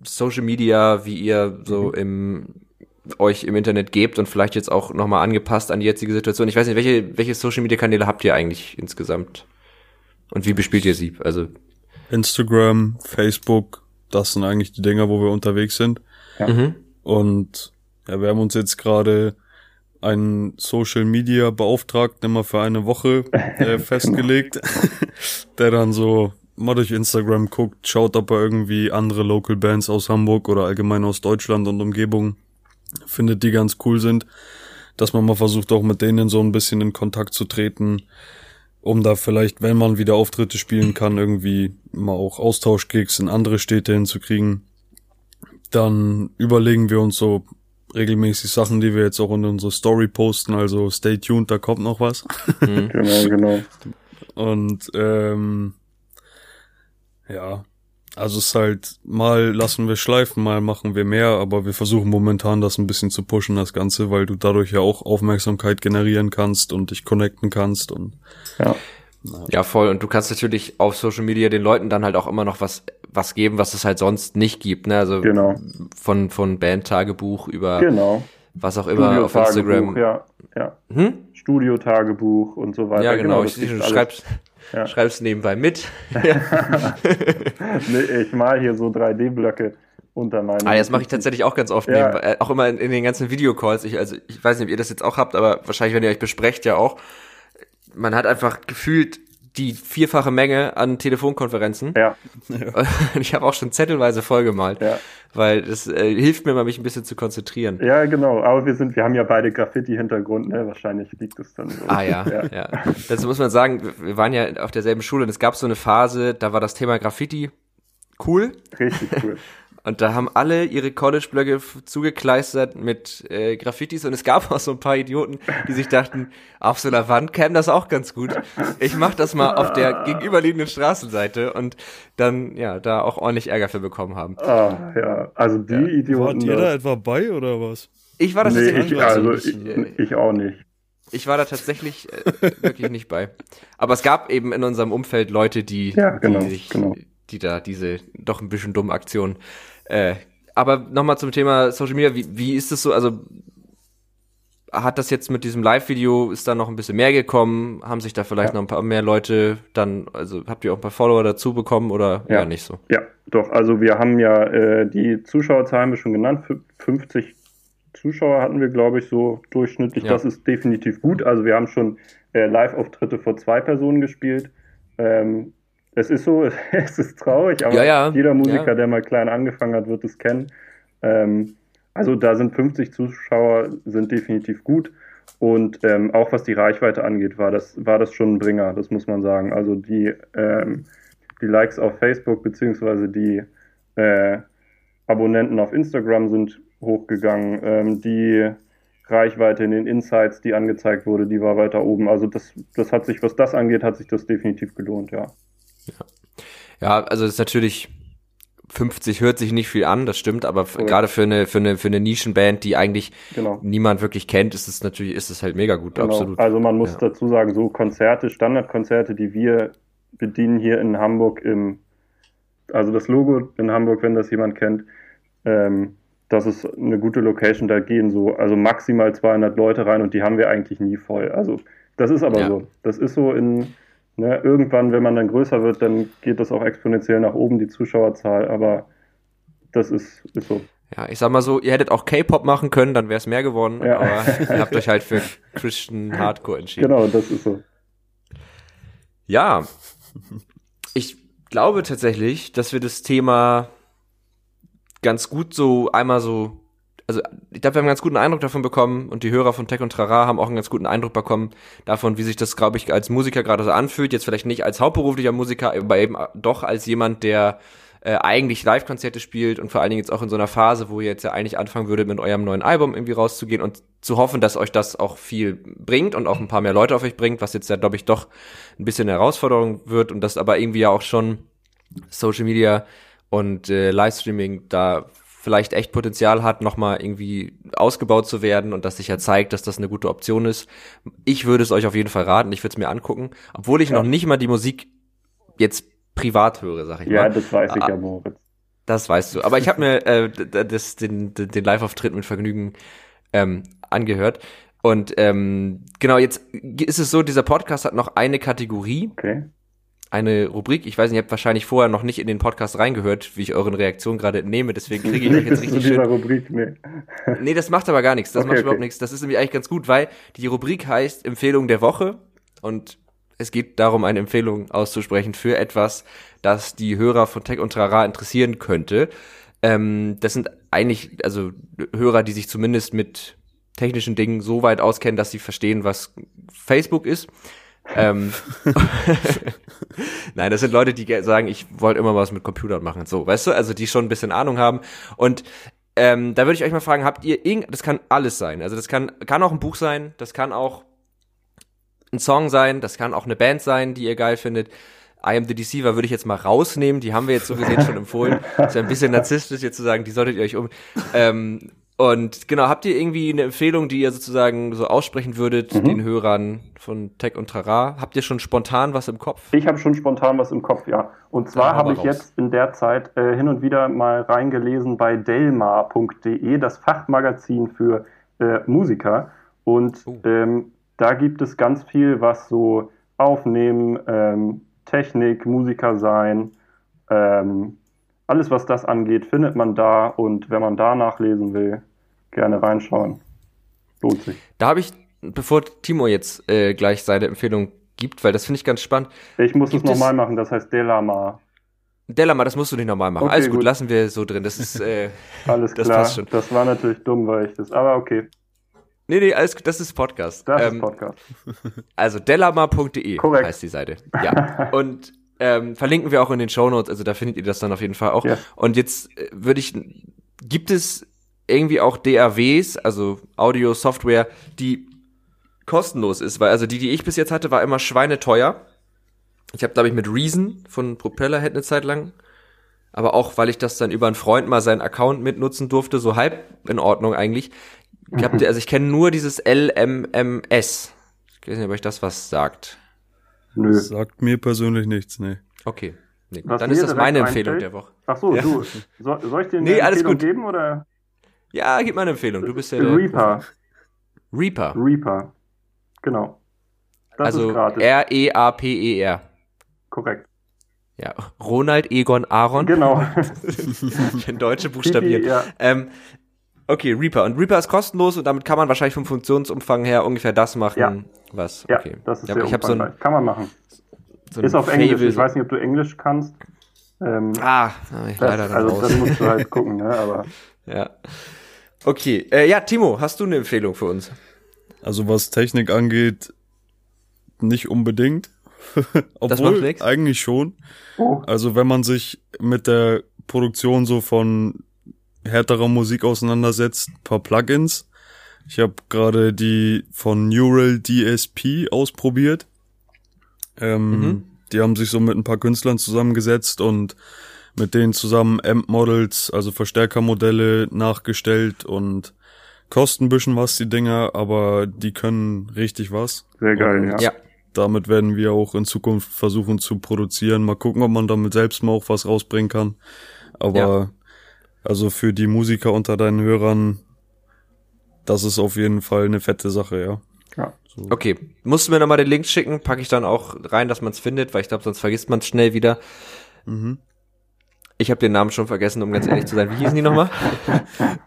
Social Media, wie ihr so mhm. im euch im Internet gebt und vielleicht jetzt auch nochmal angepasst an die jetzige Situation. Ich weiß nicht, welche, welche Social Media Kanäle habt ihr eigentlich insgesamt? Und wie bespielt ihr sie? Also Instagram, Facebook, das sind eigentlich die Dinger, wo wir unterwegs sind. Ja. Mhm. Und ja, wir haben uns jetzt gerade einen Social Media Beauftragten immer für eine Woche äh, festgelegt, der dann so mal durch Instagram guckt, schaut, ob er irgendwie andere Local Bands aus Hamburg oder allgemein aus Deutschland und Umgebung findet, die ganz cool sind, dass man mal versucht auch mit denen so ein bisschen in Kontakt zu treten, um da vielleicht, wenn man wieder Auftritte spielen kann, irgendwie mal auch Austauschgigs in andere Städte hinzukriegen dann überlegen wir uns so regelmäßig Sachen, die wir jetzt auch in unsere Story posten. Also stay tuned, da kommt noch was. Mhm. genau, genau. Und ähm, ja, also es ist halt, mal lassen wir schleifen, mal machen wir mehr, aber wir versuchen momentan das ein bisschen zu pushen, das Ganze, weil du dadurch ja auch Aufmerksamkeit generieren kannst und dich connecten kannst und ja. Ja, voll. Und du kannst natürlich auf Social Media den Leuten dann halt auch immer noch was, was geben, was es halt sonst nicht gibt. Ne? Also genau. von, von Bandtagebuch über genau. was auch immer auf Instagram. Ja, ja. Hm? Studiotagebuch und so weiter. Ja, genau. genau ich, du schreibst, ja. schreibst nebenbei mit. ich mal hier so 3D-Blöcke unter meinen. Ah, das mache ich tatsächlich auch ganz oft ja. nebenbei. Äh, auch immer in, in den ganzen Videocalls. Ich, also ich weiß nicht, ob ihr das jetzt auch habt, aber wahrscheinlich, wenn ihr euch besprecht, ja auch man hat einfach gefühlt die vierfache Menge an Telefonkonferenzen. Ja. ich habe auch schon zettelweise vollgemalt, ja. weil das äh, hilft mir mal, mich ein bisschen zu konzentrieren. Ja, genau. Aber wir sind, wir haben ja beide Graffiti-Hintergrund, ne? Wahrscheinlich liegt es dann so. Ah ja, ja, ja. Dazu muss man sagen, wir waren ja auf derselben Schule und es gab so eine Phase, da war das Thema Graffiti cool. Richtig cool. Und da haben alle ihre College-Blöcke zugekleistert mit äh, Graffitis und es gab auch so ein paar Idioten, die sich dachten, auf so einer Wand käme das auch ganz gut. Ich mach das mal auf der gegenüberliegenden Straßenseite und dann ja da auch ordentlich Ärger für bekommen haben. Ah, ja, also die ja. Idioten. Wart ihr da etwa bei oder was? Ich war da nee, tatsächlich ich, also ich, ich auch nicht. Ich war da tatsächlich äh, wirklich nicht bei. Aber es gab eben in unserem Umfeld Leute, die, ja, genau, die, sich, genau. die da diese doch ein bisschen dumme Aktion äh, aber nochmal zum Thema Social Media, wie, wie ist es so, also hat das jetzt mit diesem Live-Video, ist da noch ein bisschen mehr gekommen? Haben sich da vielleicht ja. noch ein paar mehr Leute dann, also habt ihr auch ein paar Follower dazu bekommen oder ja, nicht so? Ja, doch, also wir haben ja äh, die Zuschauerzahlen schon genannt, 50 Zuschauer hatten wir, glaube ich, so durchschnittlich. Ja. Das ist definitiv gut. Also wir haben schon äh, Live-Auftritte vor zwei Personen gespielt. Ähm, es ist so, es ist traurig, aber ja, ja. jeder Musiker, ja. der mal klein angefangen hat, wird es kennen. Ähm, also da sind 50 Zuschauer, sind definitiv gut. Und ähm, auch was die Reichweite angeht, war das, war das schon ein Bringer, das muss man sagen. Also die, ähm, die Likes auf Facebook beziehungsweise die äh, Abonnenten auf Instagram sind hochgegangen. Ähm, die Reichweite in den Insights, die angezeigt wurde, die war weiter oben. Also das, das hat sich, was das angeht, hat sich das definitiv gelohnt, ja. Ja, ja also ist natürlich 50 hört sich nicht viel an, das stimmt, aber okay. gerade für eine für eine für eine Nischenband, die eigentlich genau. niemand wirklich kennt, ist es natürlich ist es halt mega gut, genau. absolut. Also man muss ja. dazu sagen, so Konzerte, Standardkonzerte, die wir bedienen hier in Hamburg im also das Logo in Hamburg, wenn das jemand kennt, ähm, das ist eine gute Location, da gehen so also maximal 200 Leute rein und die haben wir eigentlich nie voll. Also das ist aber ja. so. Das ist so in Ne, irgendwann, wenn man dann größer wird, dann geht das auch exponentiell nach oben, die Zuschauerzahl, aber das ist, ist so. Ja, ich sag mal so, ihr hättet auch K-Pop machen können, dann wäre es mehr geworden, ja. aber ihr habt euch halt für Christian Hardcore entschieden. Genau, das ist so. Ja, ich glaube tatsächlich, dass wir das Thema ganz gut so einmal so also ich glaube, wir haben einen ganz guten Eindruck davon bekommen und die Hörer von Tech und Trara haben auch einen ganz guten Eindruck bekommen davon, wie sich das, glaube ich, als Musiker gerade so anfühlt. Jetzt vielleicht nicht als hauptberuflicher Musiker, aber eben doch als jemand, der äh, eigentlich Live-Konzerte spielt und vor allen Dingen jetzt auch in so einer Phase, wo ihr jetzt ja eigentlich anfangen würdet, mit eurem neuen Album irgendwie rauszugehen und zu hoffen, dass euch das auch viel bringt und auch ein paar mehr Leute auf euch bringt, was jetzt ja, glaube ich, doch ein bisschen eine Herausforderung wird und das aber irgendwie ja auch schon Social Media und äh, Livestreaming da vielleicht echt Potenzial hat, nochmal irgendwie ausgebaut zu werden und das sich ja zeigt, dass das eine gute Option ist. Ich würde es euch auf jeden Fall raten, ich würde es mir angucken, obwohl ich ja. noch nicht mal die Musik jetzt privat höre, sag ich ja, mal. Ja, das weiß ich ja, Moritz. Das weißt du. Aber ich habe mir äh, das, den, den Live-Auftritt mit Vergnügen ähm, angehört. Und ähm, genau, jetzt ist es so, dieser Podcast hat noch eine Kategorie. Okay eine Rubrik. Ich weiß nicht, ihr habt wahrscheinlich vorher noch nicht in den Podcast reingehört, wie ich euren Reaktionen gerade entnehme, deswegen kriege ich euch jetzt richtig schön. Rubrik, nee. nee, das macht aber gar nichts. Das okay, macht okay. überhaupt nichts. Das ist nämlich eigentlich ganz gut, weil die Rubrik heißt Empfehlung der Woche und es geht darum, eine Empfehlung auszusprechen für etwas, das die Hörer von Tech und Trara interessieren könnte. Ähm, das sind eigentlich, also Hörer, die sich zumindest mit technischen Dingen so weit auskennen, dass sie verstehen, was Facebook ist ähm, Nein, das sind Leute, die sagen, ich wollte immer was mit Computern machen. So, weißt du, also die schon ein bisschen Ahnung haben. Und ähm, da würde ich euch mal fragen, habt ihr irgend, das kann alles sein. Also das kann, kann auch ein Buch sein, das kann auch ein Song sein, das kann auch eine Band sein, die ihr geil findet. I Am The Deceiver würde ich jetzt mal rausnehmen, die haben wir jetzt so gesehen schon empfohlen. ist ja ein bisschen narzisstisch jetzt zu sagen, die solltet ihr euch um. Ähm, und genau, habt ihr irgendwie eine Empfehlung, die ihr sozusagen so aussprechen würdet, mhm. den Hörern von Tech und Trara? Habt ihr schon spontan was im Kopf? Ich habe schon spontan was im Kopf, ja. Und zwar habe ich raus. jetzt in der Zeit äh, hin und wieder mal reingelesen bei delmar.de, das Fachmagazin für äh, Musiker. Und uh. ähm, da gibt es ganz viel, was so Aufnehmen, ähm, Technik, Musiker sein, ähm, alles, was das angeht, findet man da und wenn man da nachlesen will, gerne reinschauen. Lohnt sich. Da habe ich, bevor Timo jetzt äh, gleich seine Empfehlung gibt, weil das finde ich ganz spannend. Ich muss es nochmal machen, das heißt Delama. Delama, das musst du nicht nochmal machen. Okay, Alles gut, gut, lassen wir so drin. Das ist äh, alles das klar. Das war natürlich dumm, weil ich das. Aber okay. Nee, nee, alles gut, das ist Podcast. Das ähm, ist Podcast. Also delama.de heißt die Seite. Ja. Und ähm, verlinken wir auch in den Show Notes, also da findet ihr das dann auf jeden Fall auch. Ja. Und jetzt äh, würde ich, gibt es irgendwie auch DAWs, also Audio-Software, die kostenlos ist, weil also die, die ich bis jetzt hatte, war immer schweineteuer. Ich habe, glaube ich, mit Reason von Propellerhead eine Zeit lang, aber auch, weil ich das dann über einen Freund mal seinen Account mitnutzen durfte, so halb in Ordnung eigentlich. Ich hab, also ich kenne nur dieses LMMS. Ich weiß nicht, ob euch das was sagt. Nö. Das sagt mir persönlich nichts, nee. Okay. Nee, dann ist das meine Empfehlung der Woche. Ach so, ja. du. So, soll ich dir eine nee, Empfehlung geben oder? Ja, gib mal eine Empfehlung. Du bist ja der Reaper. Reaper. Reaper. Genau. Das also ist gratis. R-E-A-P-E-R. Korrekt. Ja, Ronald Egon Aaron. Genau. Wenn Deutsche buchstabieren. Pipi, ja. Ähm, okay, Reaper. Und Reaper ist kostenlos und damit kann man wahrscheinlich vom Funktionsumfang her ungefähr das machen, Ja. was. Ja, Okay. das ist ja, sehr ich habe so ein. Kann man machen. so Ist auf Englisch. Fable- Ich weiß nicht, ob du Englisch kannst. Ähm, Ah, ich das, leider dann also raus. das musst du halt gucken, ne? Aber Ja. Okay, äh, ja, Timo, hast du eine Empfehlung für uns? Also was Technik angeht, nicht unbedingt. macht Obwohl, eigentlich schon. oh, Also wenn man sich mit der Produktion so von härterer Musik auseinandersetzt, paar Plugins. Ich habe gerade die von Neural DSP ausprobiert. Ähm, Mhm. Die haben sich so mit ein paar Künstlern zusammengesetzt und mit denen zusammen Amp-Models, also Verstärkermodelle nachgestellt und kosten ein bisschen was, die Dinger, aber die können richtig was. sehr geil, Und ja. Ja. damit werden wir auch in Zukunft versuchen zu produzieren. Mal gucken, ob man damit selbst mal auch was rausbringen kann. Aber Ja. Also für die Musiker unter deinen Hörern, das ist auf jeden Fall eine fette Sache, ja. ja. So. Okay, musst du mir nochmal den Link schicken, packe ich dann auch rein, dass man es findet, weil ich glaube, sonst vergisst man es schnell wieder. Mhm. Ich habe den Namen schon vergessen, um ganz ehrlich zu sein. Wie hießen die nochmal?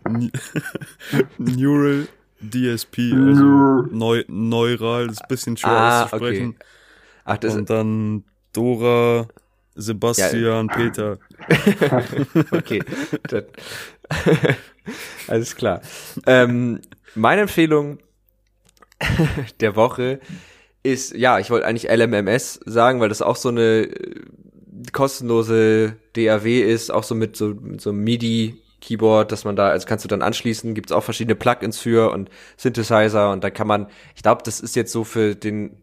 Ne- Neural DSP, also Neural. neu, neural, ist ein bisschen schwer Ah, auszusprechen. Ach, das Und dann Dora, Sebastian, Peter. Okay. Alles klar. Ähm, meine Empfehlung der Woche ist, ja, ich wollte eigentlich LMMS sagen, weil das auch so eine äh, kostenlose DAW ist, auch so mit so, mit so einem MIDI-Keyboard, dass man da, also kannst du dann anschließen, gibt's auch verschiedene Plugins für und Synthesizer und da kann man, ich glaube, das ist jetzt so für den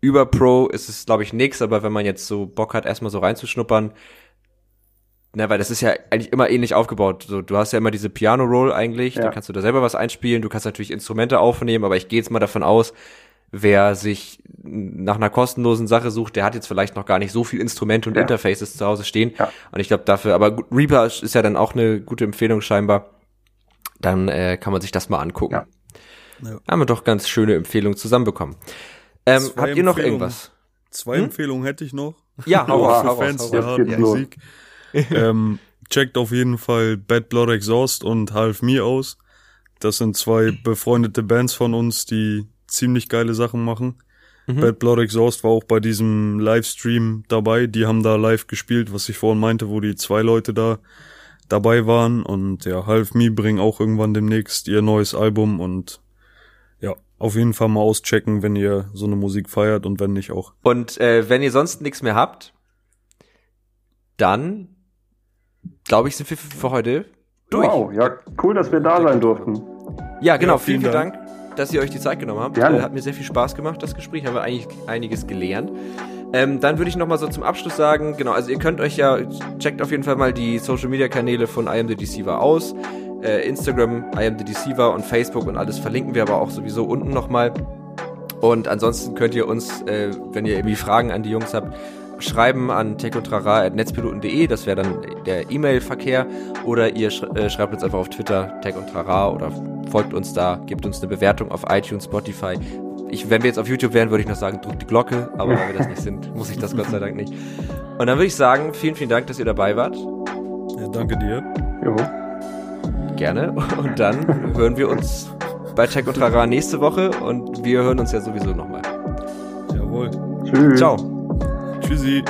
über Pro ist es, glaube ich, nix, aber wenn man jetzt so Bock hat, erstmal so reinzuschnuppern, na, weil das ist ja eigentlich immer ähnlich aufgebaut. So, du hast ja immer diese Piano-Roll eigentlich, Ja. da kannst du da selber was einspielen, du kannst natürlich Instrumente aufnehmen, aber ich gehe jetzt mal davon aus, wer sich nach einer kostenlosen Sache sucht, der hat jetzt vielleicht noch gar nicht so viel Instrumente und Ja. Interfaces zu Hause stehen. Ja. Und ich glaube dafür, aber Reaper ist ja dann auch eine gute Empfehlung scheinbar. Dann äh, kann man sich das mal angucken. Ja. Ja. Haben wir doch ganz schöne Empfehlungen zusammenbekommen. Ähm, habt ihr noch irgendwas? Zwei Hm? Empfehlungen hätte ich noch. Ja, raus, für hau Fans der harten. Musik. ähm, checkt auf jeden Fall Bad Blood Exhaust und Half Me aus. Das sind zwei befreundete Bands von uns, die ziemlich geile Sachen machen. Mhm. Bad Blood Exhaust war auch bei diesem Livestream dabei. Die haben da live gespielt, was ich vorhin meinte, wo die zwei Leute da dabei waren. Und ja, Half Me bringen auch irgendwann demnächst ihr neues Album und auf jeden Fall mal auschecken, wenn ihr so eine Musik feiert und wenn nicht auch. Und äh, wenn ihr sonst nichts mehr habt, dann glaube ich, sind wir für, heute durch. Wow, ja, cool, dass wir da sein durften. Ja, genau. Ja, vielen, vielen vielen Dank, dass ihr euch die Zeit genommen habt. Gerne. Äh, hat mir sehr viel Spaß gemacht, das Gespräch. Haben wir eigentlich einiges gelernt. Ähm, dann würde ich noch mal so zum Abschluss sagen, genau, also ihr könnt euch ja, checkt auf jeden Fall mal die Social Media Kanäle von I Am The Deceiver aus. Äh, Instagram, I Am The Deceiver und Facebook und alles verlinken wir aber auch sowieso unten nochmal. Und ansonsten könnt ihr uns, äh, wenn ihr irgendwie Fragen an die Jungs habt, schreiben an techundtrara.netzpiloten.de, das wäre dann der E-Mail-Verkehr. Oder ihr sch äh, schreibt uns einfach auf Twitter, Tech und Trara, oder folgt uns da, gebt uns eine Bewertung auf iTunes, Spotify. Ich, wenn wir jetzt auf YouTube wären, würde ich noch sagen, drückt die Glocke, aber weil wir das nicht sind, muss ich das Gott sei Dank nicht. Und dann würde ich sagen, vielen, vielen Dank, dass ihr dabei wart. Ja, danke dir. Jo. Gerne. Und dann hören wir uns bei Tech und Trara nächste Woche und wir hören uns ja sowieso nochmal. Jawohl. Tschüss. Ciao. Tschüssi.